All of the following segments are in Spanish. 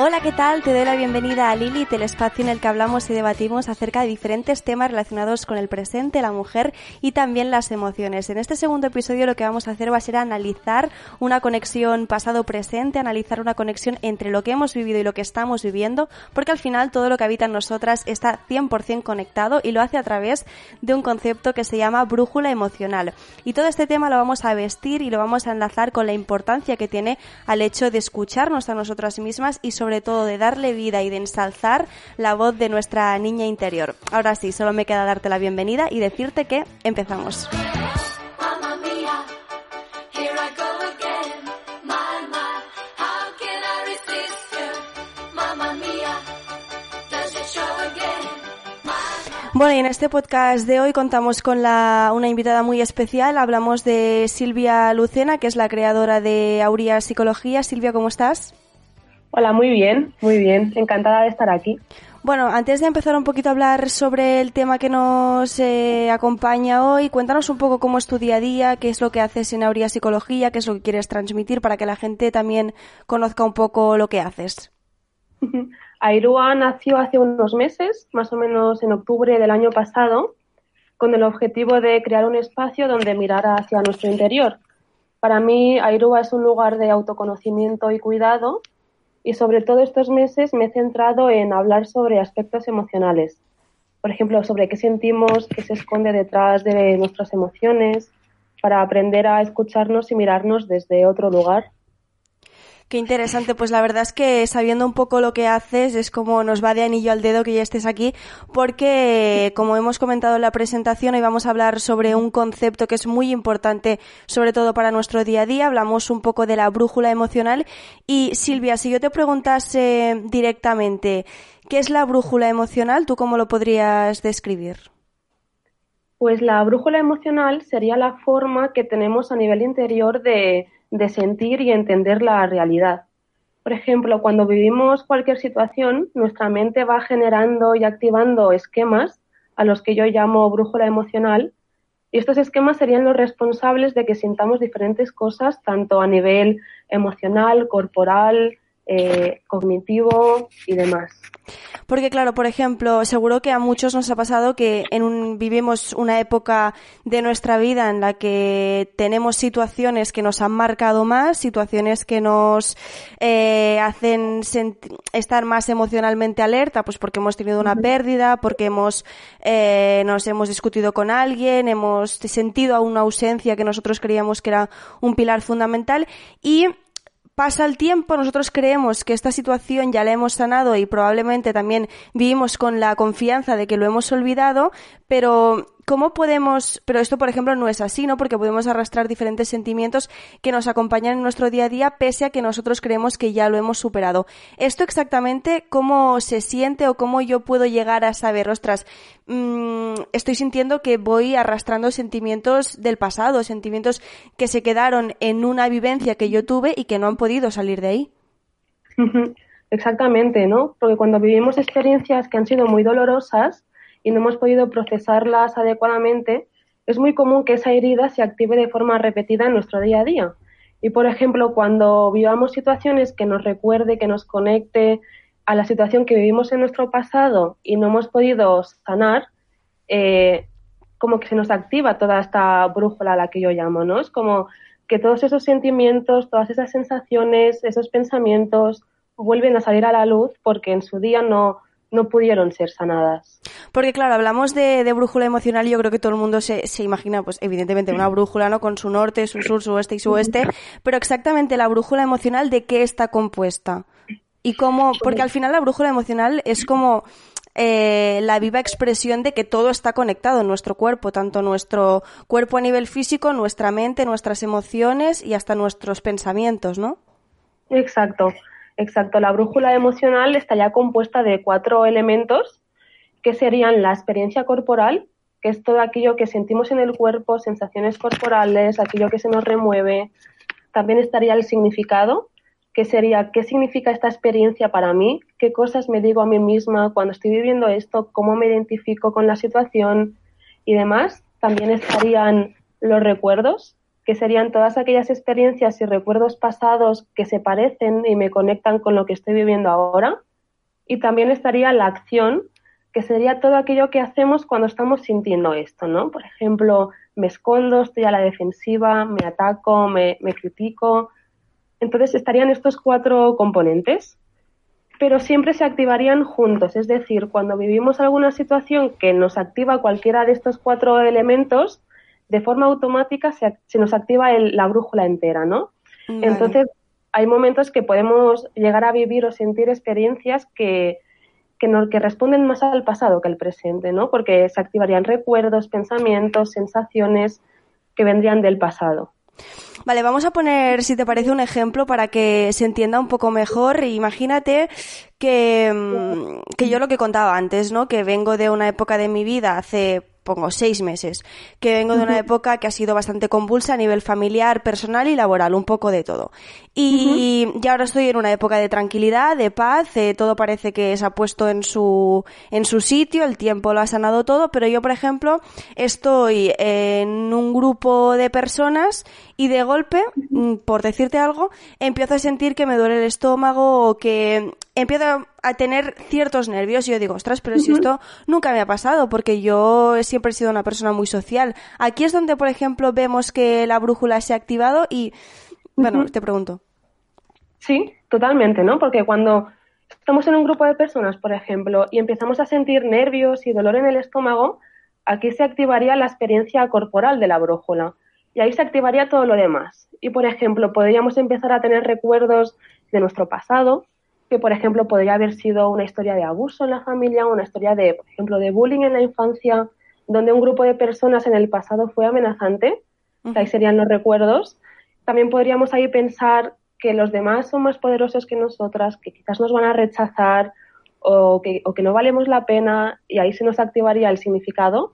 Hola, ¿qué tal? Te doy la bienvenida a Lilith, el espacio en el que hablamos y debatimos acerca de diferentes temas relacionados con el presente, la mujer y también las emociones. En este segundo episodio lo que vamos a hacer va a ser analizar una conexión pasado-presente, analizar una conexión entre lo que hemos vivido y lo que estamos viviendo, porque al final todo lo que habita en nosotras está 100% conectado y lo hace a través de un concepto que se llama brújula emocional. Y todo este tema lo vamos a vestir y lo vamos a enlazar con la importancia que tiene al hecho de escucharnos a nosotras mismas y sobre sobre todo de darle vida y de ensalzar la voz de nuestra niña interior. Ahora sí, solo me queda darte la bienvenida y decirte que empezamos. Bueno, y en este podcast de hoy contamos con la, una invitada muy especial. Hablamos de Silvia Lucena, que es la creadora de Aurea Psicología. Silvia, ¿cómo estás? Hola, muy bien, muy bien. Encantada de estar aquí. Bueno, antes de empezar un poquito a hablar sobre el tema que nos eh, acompaña hoy, cuéntanos un poco cómo es tu día a día, qué es lo que haces en Aurea Psicología, qué es lo que quieres transmitir para que la gente también conozca un poco lo que haces. Airua nació hace unos meses, más o menos en octubre del año pasado, con el objetivo de crear un espacio donde mirar hacia nuestro interior. Para mí, Airua es un lugar de autoconocimiento y cuidado y sobre todo estos meses me he centrado en hablar sobre aspectos emocionales. Por ejemplo, sobre qué sentimos, qué se esconde detrás de nuestras emociones, para aprender a escucharnos y mirarnos desde otro lugar. Qué interesante, pues la verdad es que sabiendo un poco lo que haces es como nos va de anillo al dedo que ya estés aquí, porque como hemos comentado en la presentación, hoy vamos a hablar sobre un concepto que es muy importante, sobre todo para nuestro día a día. Hablamos un poco de la brújula emocional. Y Silvia, si yo te preguntase directamente, ¿qué es la brújula emocional? ¿Tú cómo lo podrías describir? Pues la brújula emocional sería la forma que tenemos a nivel interior de de sentir y entender la realidad. Por ejemplo, cuando vivimos cualquier situación, nuestra mente va generando y activando esquemas a los que yo llamo brújula emocional, y estos esquemas serían los responsables de que sintamos diferentes cosas, tanto a nivel emocional, corporal, eh, cognitivo y demás. Porque claro, por ejemplo, seguro que a muchos nos ha pasado que en un, vivimos una época de nuestra vida en la que tenemos situaciones que nos han marcado más, situaciones que nos eh, hacen estar más emocionalmente alerta, pues porque hemos tenido una pérdida, porque hemos eh, nos hemos discutido con alguien, hemos sentido una ausencia que nosotros creíamos que era un pilar fundamental y pasa el tiempo, nosotros creemos que esta situación ya la hemos sanado y probablemente también vivimos con la confianza de que lo hemos olvidado, pero ¿cómo podemos, pero esto por ejemplo no es así, ¿no? Porque podemos arrastrar diferentes sentimientos que nos acompañan en nuestro día a día pese a que nosotros creemos que ya lo hemos superado. Esto exactamente, ¿cómo se siente o cómo yo puedo llegar a saber, ostras, mmm, estoy sintiendo que voy arrastrando sentimientos del pasado, sentimientos que se quedaron en una vivencia que yo tuve y que no han podido salir de ahí. Exactamente, ¿no? Porque cuando vivimos experiencias que han sido muy dolorosas y no hemos podido procesarlas adecuadamente, es muy común que esa herida se active de forma repetida en nuestro día a día. Y, por ejemplo, cuando vivamos situaciones que nos recuerde, que nos conecte a la situación que vivimos en nuestro pasado y no hemos podido sanar, eh, como que se nos activa toda esta brújula a la que yo llamo, ¿no? Es como que todos esos sentimientos, todas esas sensaciones, esos pensamientos vuelven a salir a la luz porque en su día no, no pudieron ser sanadas. Porque claro, hablamos de, de, brújula emocional y yo creo que todo el mundo se, se imagina, pues evidentemente una brújula, ¿no? Con su norte, su sur, su oeste y su oeste, pero exactamente la brújula emocional de qué está compuesta. Y cómo, porque al final la brújula emocional es como eh, la viva expresión de que todo está conectado en nuestro cuerpo, tanto nuestro cuerpo a nivel físico, nuestra mente, nuestras emociones y hasta nuestros pensamientos, ¿no? Exacto, exacto. La brújula emocional estaría compuesta de cuatro elementos que serían la experiencia corporal, que es todo aquello que sentimos en el cuerpo, sensaciones corporales, aquello que se nos remueve. También estaría el significado, que sería qué significa esta experiencia para mí, qué cosas me digo a mí misma cuando estoy viviendo esto, cómo me identifico con la situación y demás. También estarían los recuerdos, que serían todas aquellas experiencias y recuerdos pasados que se parecen y me conectan con lo que estoy viviendo ahora. Y también estaría la acción, que sería todo aquello que hacemos cuando estamos sintiendo esto, ¿no? Por ejemplo, me escondo, estoy a la defensiva, me ataco, me, me critico. Entonces estarían estos cuatro componentes, pero siempre se activarían juntos. Es decir, cuando vivimos alguna situación que nos activa cualquiera de estos cuatro elementos, de forma automática se, se nos activa el, la brújula entera, ¿no? Entonces, hay momentos que podemos llegar a vivir o sentir experiencias que, que, no, que responden más al pasado que al presente, ¿no? Porque se activarían recuerdos, pensamientos, sensaciones que vendrían del pasado. Vale, vamos a poner, si te parece, un ejemplo para que se entienda un poco mejor. Imagínate que, mm, que yo lo que contaba antes, ¿no? Que vengo de una época de mi vida hace pongo seis meses, que vengo de una época que ha sido bastante convulsa a nivel familiar, personal y laboral, un poco de todo. Y, ahora estoy en una época de tranquilidad, de paz, eh, todo parece que se ha puesto en su, en su sitio, el tiempo lo ha sanado todo, pero yo, por ejemplo, estoy en un grupo de personas y de golpe, mm, por decirte algo, empiezo a sentir que me duele el estómago o que empiezo a tener ciertos nervios y yo digo, ostras, pero si esto nunca me ha pasado porque yo siempre he sido una persona muy social. Aquí es donde, por ejemplo, vemos que la brújula se ha activado y, bueno, te pregunto. Sí, totalmente, ¿no? Porque cuando estamos en un grupo de personas, por ejemplo, y empezamos a sentir nervios y dolor en el estómago, aquí se activaría la experiencia corporal de la brújula y ahí se activaría todo lo demás. Y, por ejemplo, podríamos empezar a tener recuerdos de nuestro pasado, que, por ejemplo, podría haber sido una historia de abuso en la familia, una historia de, por ejemplo, de bullying en la infancia, donde un grupo de personas en el pasado fue amenazante, ahí serían los recuerdos. También podríamos ahí pensar que los demás son más poderosos que nosotras, que quizás nos van a rechazar o que, o que no valemos la pena y ahí se nos activaría el significado.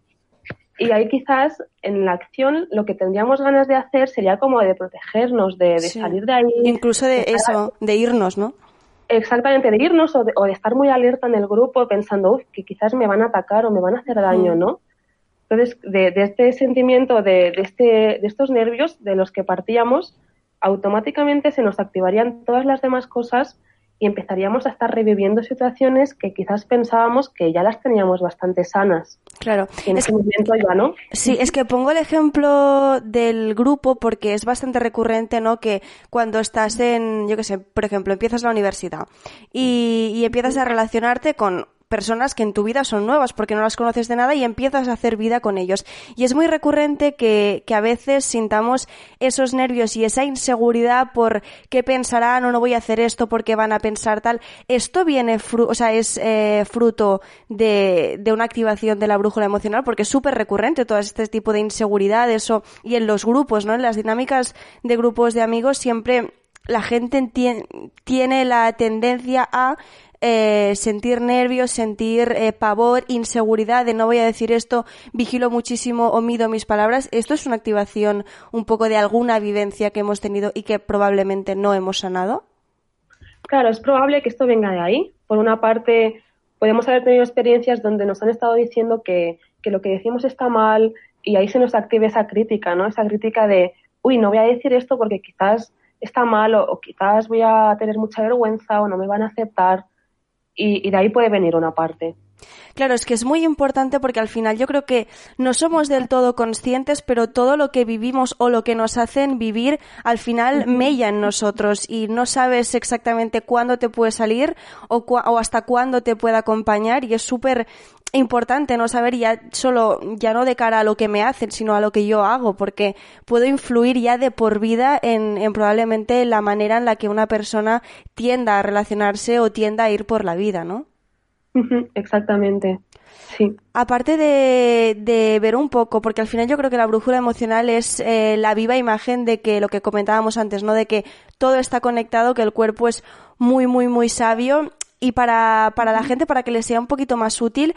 Y ahí quizás en la acción lo que tendríamos ganas de hacer sería como de protegernos, de, salir de ahí. Incluso de, eso, de irnos, ¿no? Exactamente, de irnos o de, o de, estar muy alerta en el grupo pensando, que quizás me van a atacar o me van a hacer daño, mm. ¿no? Entonces, de, de este sentimiento, de, de, este, de estos nervios de los que partíamos, automáticamente se nos activarían todas las demás cosas y empezaríamos a estar reviviendo situaciones que quizás pensábamos que ya las teníamos bastante sanas. Claro. Y en ese momento ya no. Sí, es que pongo el ejemplo del grupo porque es bastante recurrente, ¿no? Que cuando estás en, yo qué sé, por ejemplo, empiezas la universidad y, y empiezas a relacionarte con personas que en tu vida son nuevas porque no las conoces de nada y empiezas a hacer vida con ellos. Y es muy recurrente que, que a veces sintamos esos nervios y esa inseguridad por qué pensarán o no voy a hacer esto porque van a pensar tal. Esto viene, o sea, es eh, fruto de, de, una activación de la brújula emocional porque es súper recurrente todo este tipo de inseguridades o, y en los grupos, ¿no? En las dinámicas de grupos de amigos siempre la gente tiene la tendencia a eh, sentir nervios, sentir eh, pavor, inseguridad de no voy a decir esto, vigilo muchísimo o mido mis palabras. Esto es una activación un poco de alguna vivencia que hemos tenido y que probablemente no hemos sanado. Claro, es probable que esto venga de ahí. Por una parte, podemos haber tenido experiencias donde nos han estado diciendo que, lo que decimos está mal y ahí se nos active esa crítica, ¿no? Esa crítica de, uy, no voy a decir esto porque quizás está mal o quizás voy a tener mucha vergüenza o no me van a aceptar y, y de ahí puede venir una parte. Claro, es que es muy importante porque al final yo creo que no somos del todo conscientes, pero todo lo que vivimos o lo que nos hacen vivir al final mella en nosotros y no sabes exactamente cuándo te puede salir o, o hasta cuándo te puede acompañar y es súper importante no saber ya solo, ya no de cara a lo que me hacen, sino a lo que yo hago, porque puedo influir ya de por vida en, en probablemente la manera en la que una persona tienda a relacionarse o tienda a ir por la vida, ¿no? Exactamente. Sí. Aparte de, ver un poco, porque al final yo creo que la brújula emocional es eh, la viva imagen de que lo que comentábamos antes, ¿no? De que todo está conectado, que el cuerpo es muy, muy, muy sabio y para, para la gente, para que les sea un poquito más útil,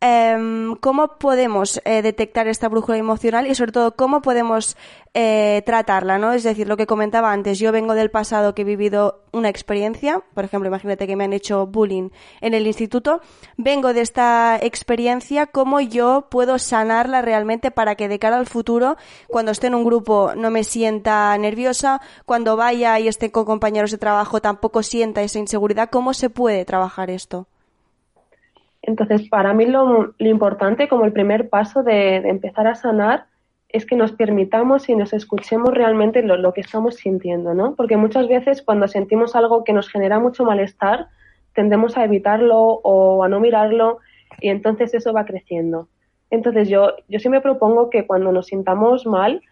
Em, cómo podemos eh, detectar esta brújula emocional y sobre todo cómo podemos eh, tratarla, ¿no? Es decir, lo que comentaba antes, yo vengo del pasado que he vivido una experiencia, por ejemplo, imagínate que me han hecho bullying en el instituto, vengo de esta experiencia, cómo yo puedo sanarla realmente para que de cara al futuro, cuando esté en un grupo no me sienta nerviosa, cuando vaya y esté con compañeros de trabajo tampoco sienta esa inseguridad, ¿cómo se puede trabajar esto? Entonces, para mí lo, importante como el primer paso de, empezar a sanar es que nos permitamos y nos escuchemos realmente lo, que estamos sintiendo, ¿no? Porque muchas veces cuando sentimos algo que nos genera mucho malestar, tendemos a evitarlo o a no mirarlo y entonces eso va creciendo. Entonces yo, yo sí me propongo que cuando nos sintamos mal,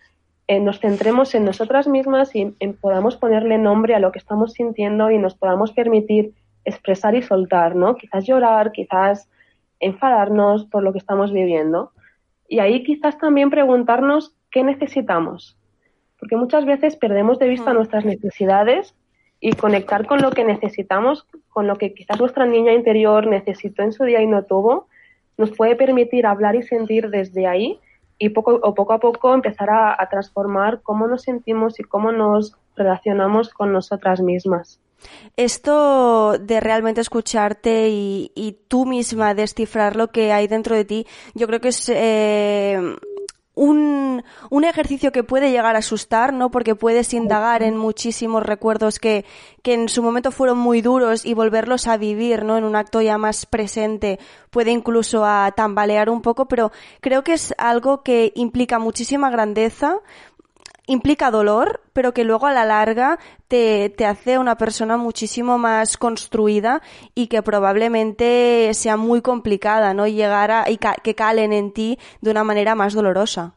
eh, nos centremos en nosotras mismas y podamos ponerle nombre a lo que estamos sintiendo y nos podamos permitir expresar y soltar, ¿no? Quizás llorar, quizás enfadarnos por lo que estamos viviendo. Y ahí quizás también preguntarnos qué necesitamos. Porque muchas veces perdemos de vista nuestras necesidades y conectar con lo que necesitamos, con lo que quizás nuestra niña interior necesitó en su día y no tuvo, nos puede permitir hablar y sentir desde ahí y poco, o poco a poco empezar a transformar cómo nos sentimos y cómo nos relacionamos con nosotras mismas. Esto de realmente escucharte y, tú misma descifrar lo que hay dentro de ti, yo creo que es eh, un, un, ejercicio que puede llegar a asustar, ¿no? Porque puedes indagar en muchísimos recuerdos que, que en su momento fueron muy duros y volverlos a vivir, ¿no? En un acto ya más presente puede incluso a tambalear un poco, pero creo que es algo que implica muchísima grandeza, implica dolor, pero que luego a la larga te, te, hace una persona muchísimo más construida y que probablemente sea muy complicada, ¿no? Llegar a, y que calen en ti de una manera más dolorosa.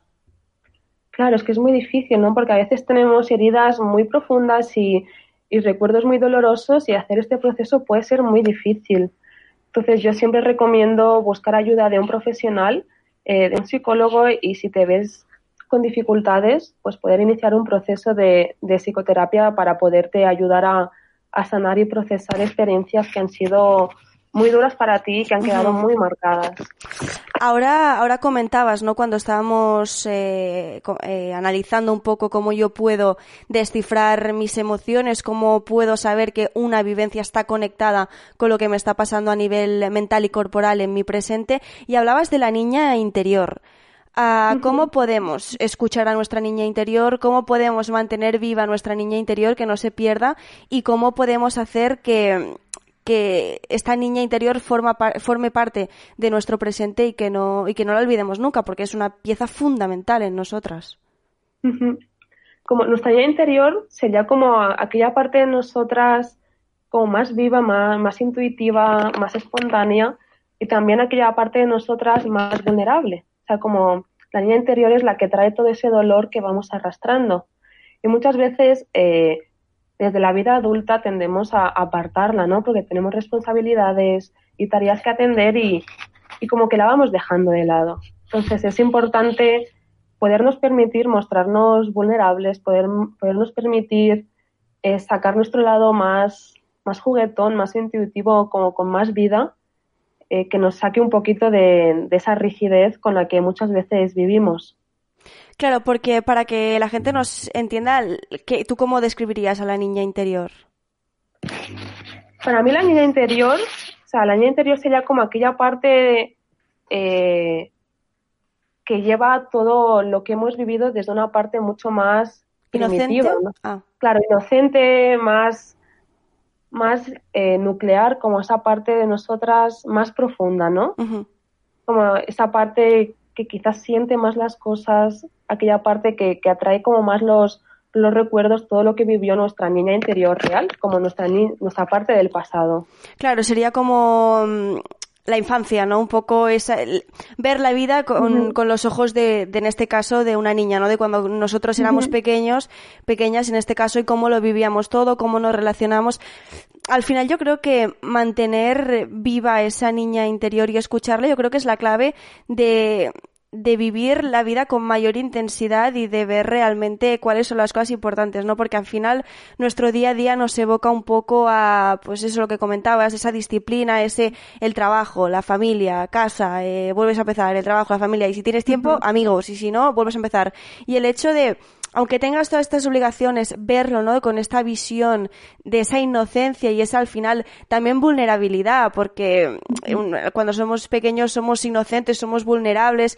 Claro, es que es muy difícil, ¿no? Porque a veces tenemos heridas muy profundas y, y recuerdos muy dolorosos y hacer este proceso puede ser muy difícil. Entonces yo siempre recomiendo buscar ayuda de un profesional, eh, de un psicólogo y si te ves con dificultades, pues poder iniciar un proceso de, psicoterapia para poderte ayudar a, sanar y procesar experiencias que han sido muy duras para ti y que han quedado muy marcadas. Ahora, ahora comentabas, ¿no? Cuando estábamos eh, eh, analizando un poco cómo yo puedo descifrar mis emociones, cómo puedo saber que una vivencia está conectada con lo que me está pasando a nivel mental y corporal en mi presente, y hablabas de la niña interior cómo podemos escuchar a nuestra niña interior, cómo podemos mantener viva nuestra niña interior, que no se pierda, y cómo podemos hacer que, que esta niña interior forma, forme parte de nuestro presente y que, no, y que no la olvidemos nunca, porque es una pieza fundamental en nosotras. Como nuestra niña interior sería como aquella parte de nosotras como más viva, más, más intuitiva, más espontánea y también aquella parte de nosotras más vulnerable sea, como la niña interior es la que trae todo ese dolor que vamos arrastrando. Y muchas veces eh, desde la vida adulta tendemos a apartarla, ¿no? Porque tenemos responsabilidades y tareas que atender y, como que la vamos dejando de lado. Entonces es importante podernos permitir mostrarnos vulnerables, poder, podernos permitir eh, sacar nuestro lado más, más juguetón, más intuitivo, como con más vida eh, que nos saque un poquito de, esa rigidez con la que muchas veces vivimos. Claro, porque para que la gente nos entienda, ¿tú cómo describirías a la niña interior? Para mí la niña interior, o sea, la niña interior sería como aquella parte eh, que lleva todo lo que hemos vivido desde una parte mucho más primitiva. Ah. Claro, inocente, más más eh, nuclear, como esa parte de nosotras más profunda, ¿no? Como esa parte que quizás siente más las cosas, aquella parte que, que atrae como más los, los recuerdos, todo lo que vivió nuestra niña interior real, como nuestra, nuestra parte del pasado. Claro, sería como mm, la infancia, ¿no? Un poco esa, ver la vida con, con los ojos de, de, en este caso, de una niña, ¿no? De cuando nosotros éramos pequeños, pequeñas en este caso, y cómo lo vivíamos todo, cómo nos relacionamos. Al final yo creo que mantener viva esa niña interior y escucharla, yo creo que es la clave de, de vivir la vida con mayor intensidad y de ver realmente cuáles son las cosas importantes, ¿no? Porque al final nuestro día a día nos evoca un poco a, pues eso lo que comentabas, esa disciplina, ese, el trabajo, la familia, casa, eh, vuelves a empezar, el trabajo, la familia, y si tienes tiempo, amigos, y si no, vuelves a empezar. Y el hecho de, aunque tengas todas estas obligaciones, verlo, ¿no? Con esta visión de esa inocencia y esa al final también vulnerabilidad, porque cuando somos pequeños somos inocentes, somos vulnerables,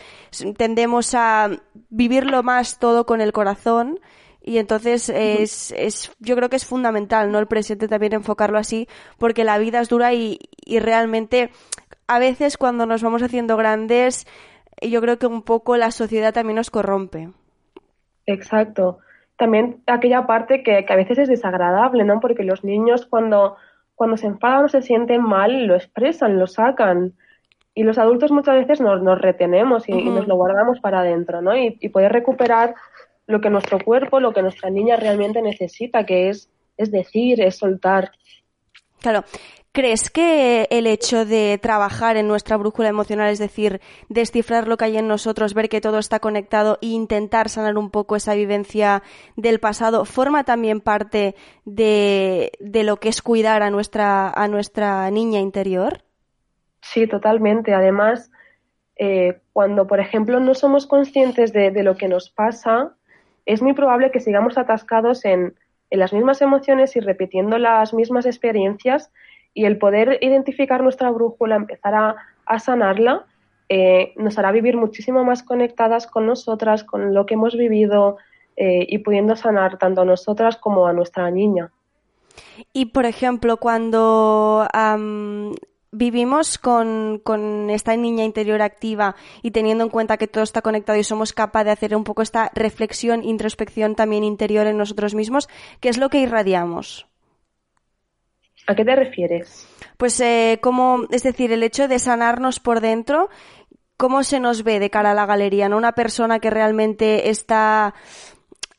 tendemos a vivirlo más todo con el corazón. Y entonces es, es, yo creo que es fundamental, ¿no? El presente también enfocarlo así, porque la vida es dura y, y realmente a veces cuando nos vamos haciendo grandes, yo creo que un poco la sociedad también nos corrompe. Exacto. También aquella parte que, a veces es desagradable, ¿no? Porque los niños cuando, cuando se enfadan o se sienten mal, lo expresan, lo sacan. Y los adultos muchas veces nos, nos retenemos y, nos lo guardamos para adentro, ¿no? Y, y poder recuperar lo que nuestro cuerpo, lo que nuestra niña realmente necesita, que es, es decir, es soltar. Claro, ¿Crees que el hecho de trabajar en nuestra brújula emocional, es decir, descifrar lo que hay en nosotros, ver que todo está conectado e intentar sanar un poco esa vivencia del pasado, forma también parte de, lo que es cuidar a nuestra, a nuestra niña interior? Sí, totalmente. Además, eh, cuando, por ejemplo, no somos conscientes de, lo que nos pasa, es muy probable que sigamos atascados en, en las mismas emociones y repitiendo las mismas experiencias y el poder identificar nuestra brújula, empezar a, sanarla, eh, nos hará vivir muchísimo más conectadas con nosotras, con lo que hemos vivido eh, y pudiendo sanar tanto a nosotras como a nuestra niña. Y, por ejemplo, cuando vivimos con, con, esta niña interior activa y teniendo en cuenta que todo está conectado y somos capaces de hacer un poco esta reflexión, introspección también interior en nosotros mismos, ¿qué es lo que irradiamos? ¿A qué te refieres? Pues eh, como, es decir, el hecho de sanarnos por dentro, ¿cómo se nos ve de cara a la galería? ¿No? Una persona que realmente está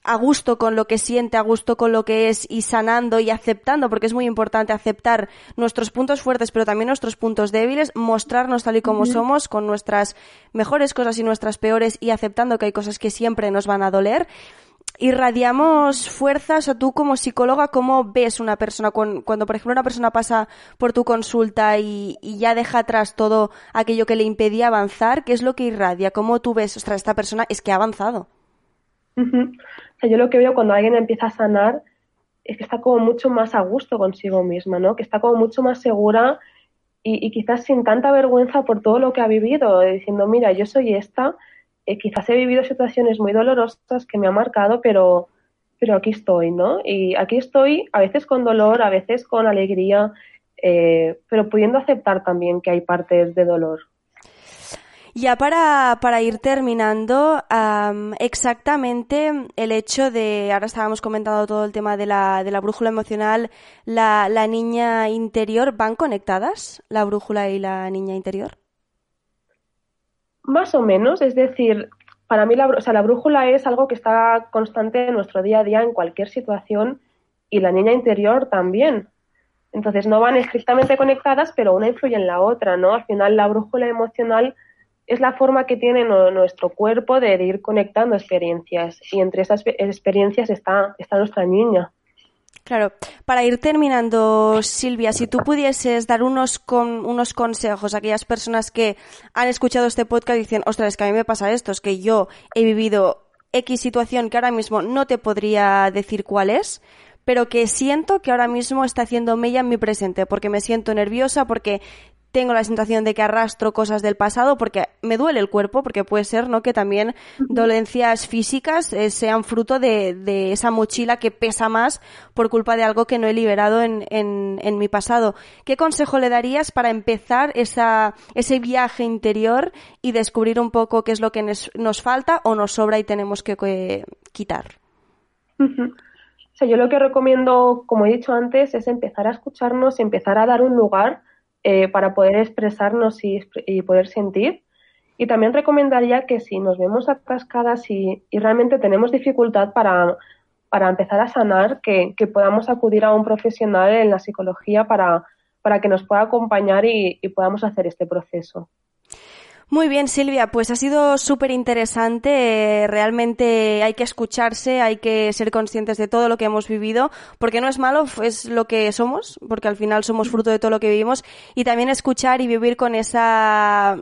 a gusto con lo que siente, a gusto con lo que es y sanando y aceptando, porque es muy importante aceptar nuestros puntos fuertes, pero también nuestros puntos débiles, mostrarnos tal y como somos, con nuestras mejores cosas y nuestras peores y aceptando que hay cosas que siempre nos van a doler irradiamos fuerzas o tú como psicóloga, ¿cómo ves una persona cuando, por ejemplo, una persona pasa por tu consulta y, ya deja atrás todo aquello que le impedía avanzar? ¿Qué es lo que irradia? ¿Cómo tú ves, ostras, esta persona es que ha avanzado? yo lo que veo cuando alguien empieza a sanar es que está como mucho más a gusto consigo misma, ¿no? Que está como mucho más segura y, y quizás sin tanta vergüenza por todo lo que ha vivido, diciendo, mira, yo soy esta eh, quizás he vivido situaciones muy dolorosas que me han marcado, pero, pero aquí estoy, ¿no? Y aquí estoy, a veces con dolor, a veces con alegría, eh, pero pudiendo aceptar también que hay partes de dolor. Ya para, para ir terminando, exactamente el hecho de, ahora estábamos comentando todo el tema de la, de la brújula emocional, la, la niña interior, ¿van conectadas la brújula y la niña interior? Más o menos, es decir, para mí la, o sea, la brújula es algo que está constante en nuestro día a día en cualquier situación y la niña interior también. Entonces no van estrictamente conectadas, pero una influye en la otra, ¿no? Al final la brújula emocional es la forma que tiene nuestro cuerpo de ir conectando experiencias y entre esas experiencias está, está nuestra niña. Claro, para ir terminando, Silvia, si tú pudieses dar unos, con, unos consejos a aquellas personas que han escuchado este podcast y dicen, ostras, es que a mí me pasa esto, es que yo he vivido X situación que ahora mismo no te podría decir cuál es, pero que siento que ahora mismo está haciendo mella en mi presente, porque me siento nerviosa, porque tengo la sensación de que arrastro cosas del pasado porque me duele el cuerpo, porque puede ser, ¿no? Que también dolencias físicas eh, sean fruto de, de, esa mochila que pesa más por culpa de algo que no he liberado en, en, en mi pasado. ¿Qué consejo le darías para empezar esa, ese viaje interior y descubrir un poco qué es lo que nos, falta o nos sobra y tenemos que, quitar? Yo lo que recomiendo, como he dicho antes, es empezar a escucharnos y empezar a dar un lugar eh, para poder expresarnos y, poder sentir. Y también recomendaría que si nos vemos atascadas y, y realmente tenemos dificultad para, para empezar a sanar, que, podamos acudir a un profesional en la psicología para, para que nos pueda acompañar y podamos hacer este proceso. Muy bien, Silvia, pues ha sido súper interesante. Realmente hay que escucharse, hay que ser conscientes de todo lo que hemos vivido, porque no es malo, es lo que somos, porque al final somos fruto de todo lo que vivimos, y también escuchar y vivir con esa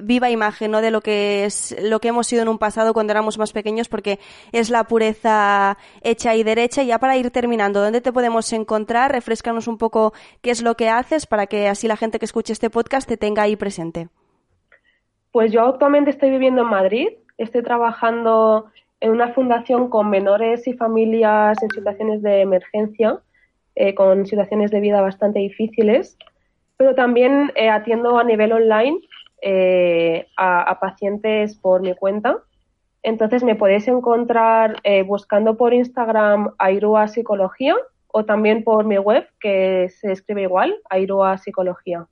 viva imagen ¿no? de lo que es lo que hemos sido en un pasado cuando éramos más pequeños porque es la pureza hecha y derecha y ya para ir terminando ¿dónde te podemos encontrar? refrescanos un poco qué es lo que haces para que así la gente que escuche este podcast te tenga ahí presente pues yo actualmente estoy viviendo en Madrid, estoy trabajando en una fundación con menores y familias en situaciones de emergencia, eh, con situaciones de vida bastante difíciles, pero también eh, atiendo a nivel online eh, a, pacientes por mi cuenta. Entonces me podéis encontrar buscando por Instagram Airua Psicología o también por mi web que se escribe igual, Airua Psicología.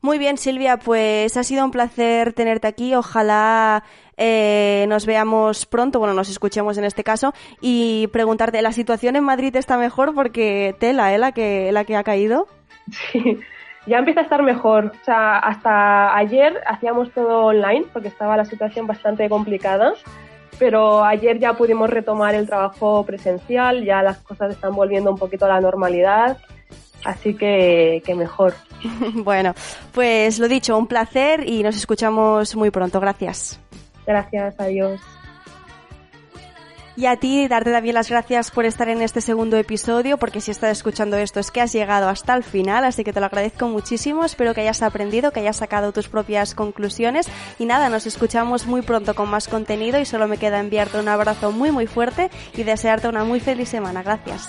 Muy bien, Silvia, pues ha sido un placer tenerte aquí. Ojalá eh, nos veamos pronto, bueno, nos escuchemos en este caso, y preguntarte, ¿la situación en Madrid está mejor? Porque tela, ¿eh? La que, la que ha caído. Sí, ya empieza a estar mejor. O sea, hasta ayer hacíamos todo online porque estaba la situación bastante complicada, pero ayer ya pudimos retomar el trabajo presencial, ya las cosas están volviendo un poquito a la normalidad Así que, que mejor. bueno, pues lo dicho, un placer y nos escuchamos muy pronto. Gracias. Gracias, adiós. Y a ti, darte también las gracias por estar en este segundo episodio, porque si estás escuchando esto es que has llegado hasta el final, así que te lo agradezco muchísimo. Espero que hayas aprendido, que hayas sacado tus propias conclusiones. Y nada, nos escuchamos muy pronto con más contenido y solo me queda enviarte un abrazo muy muy fuerte y desearte una muy feliz semana. Gracias.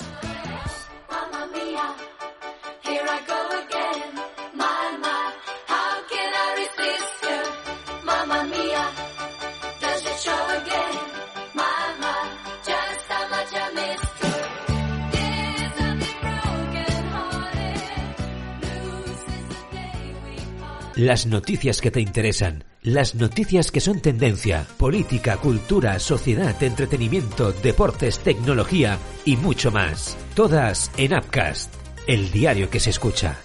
Las noticias que te interesan, las noticias que son tendencia, política, cultura, sociedad, entretenimiento, deportes, tecnología y mucho más. Todas en Upcast, el diario que se escucha.